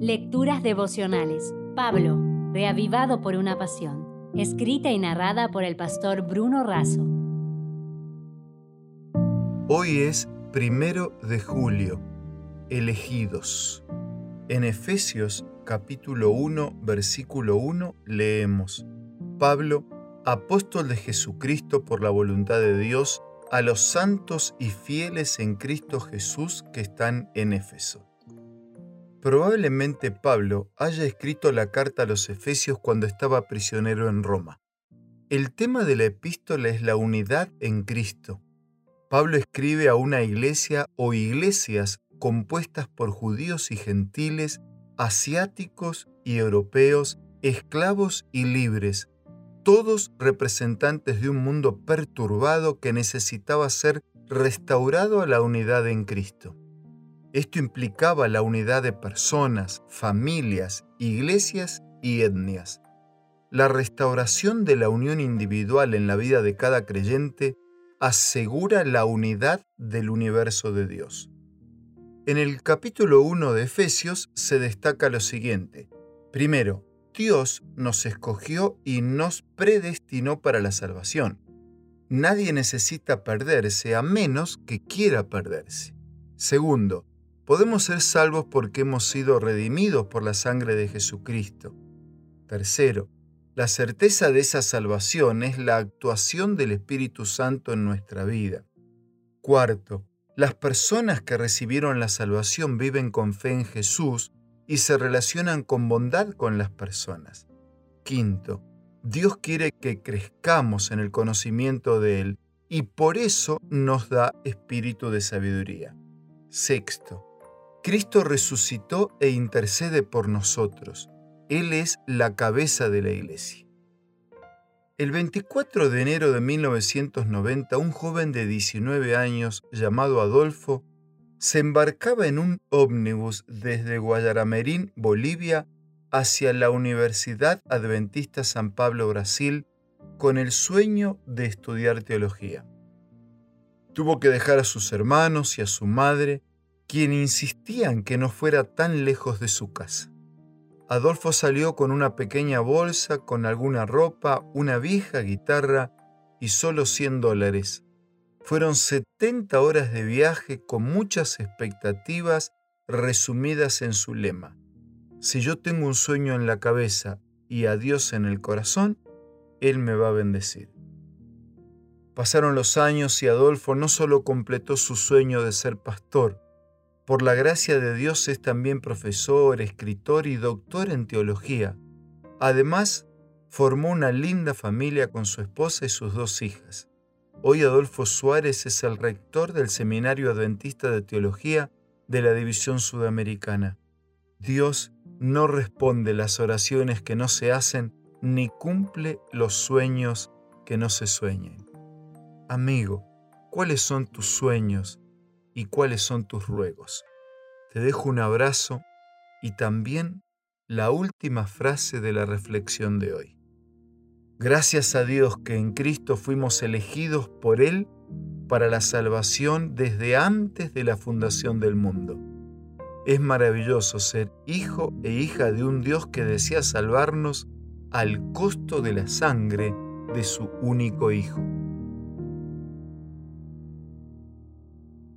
Lecturas devocionales. Pablo, reavivado por una pasión. Escrita y narrada por el pastor Bruno Razo. Hoy es primero de julio. Elegidos. En Efesios capítulo 1, versículo 1 leemos, Pablo, apóstol de Jesucristo por la voluntad de Dios, a los santos y fieles en Cristo Jesús que están en Éfeso. Probablemente Pablo haya escrito la carta a los Efesios cuando estaba prisionero en Roma. El tema de la epístola es la unidad en Cristo. Pablo escribe a una iglesia o iglesias compuestas por judíos y gentiles, asiáticos y europeos, esclavos y libres, todos representantes de un mundo perturbado que necesitaba ser restaurado a la unidad en Cristo. Esto implicaba la unidad de personas, familias, iglesias y etnias. La restauración de la unión individual en la vida de cada creyente asegura la unidad del universo de Dios. En el capítulo 1 de Efesios se destaca lo siguiente. Primero, Dios nos escogió y nos predestinó para la salvación. Nadie necesita perderse a menos que quiera perderse. Segundo, podemos ser salvos porque hemos sido redimidos por la sangre de Jesucristo. Tercero, la certeza de esa salvación es la actuación del Espíritu Santo en nuestra vida. Cuarto, las personas que recibieron la salvación viven con fe en Jesús y se relacionan con bondad con las personas. Quinto, Dios quiere que crezcamos en el conocimiento de Él y por eso nos da espíritu de sabiduría. Sexto, Cristo resucitó e intercede por nosotros. Él es la cabeza de la iglesia. El 24 de enero de 1990, un joven de 19 años llamado Adolfo se embarcaba en un ómnibus desde Guayaramerín, Bolivia, hacia la Universidad Adventista San Pablo, Brasil, con el sueño de estudiar teología. Tuvo que dejar a sus hermanos y a su madre, quien insistían que no fuera tan lejos de su casa. Adolfo salió con una pequeña bolsa, con alguna ropa, una vieja guitarra y solo 100 dólares. Fueron 70 horas de viaje con muchas expectativas resumidas en su lema. Si yo tengo un sueño en la cabeza y a Dios en el corazón, Él me va a bendecir. Pasaron los años y Adolfo no solo completó su sueño de ser pastor, por la gracia de Dios es también profesor, escritor y doctor en teología. Además, formó una linda familia con su esposa y sus dos hijas. Hoy Adolfo Suárez es el rector del Seminario Adventista de Teología de la División Sudamericana. Dios no responde las oraciones que no se hacen ni cumple los sueños que no se sueñen. Amigo, ¿cuáles son tus sueños y cuáles son tus ruegos? Te dejo un abrazo y también la última frase de la reflexión de hoy. Gracias a Dios que en Cristo fuimos elegidos por Él para la salvación desde antes de la fundación del mundo. Es maravilloso ser hijo e hija de un Dios que desea salvarnos al costo de la sangre de su único Hijo.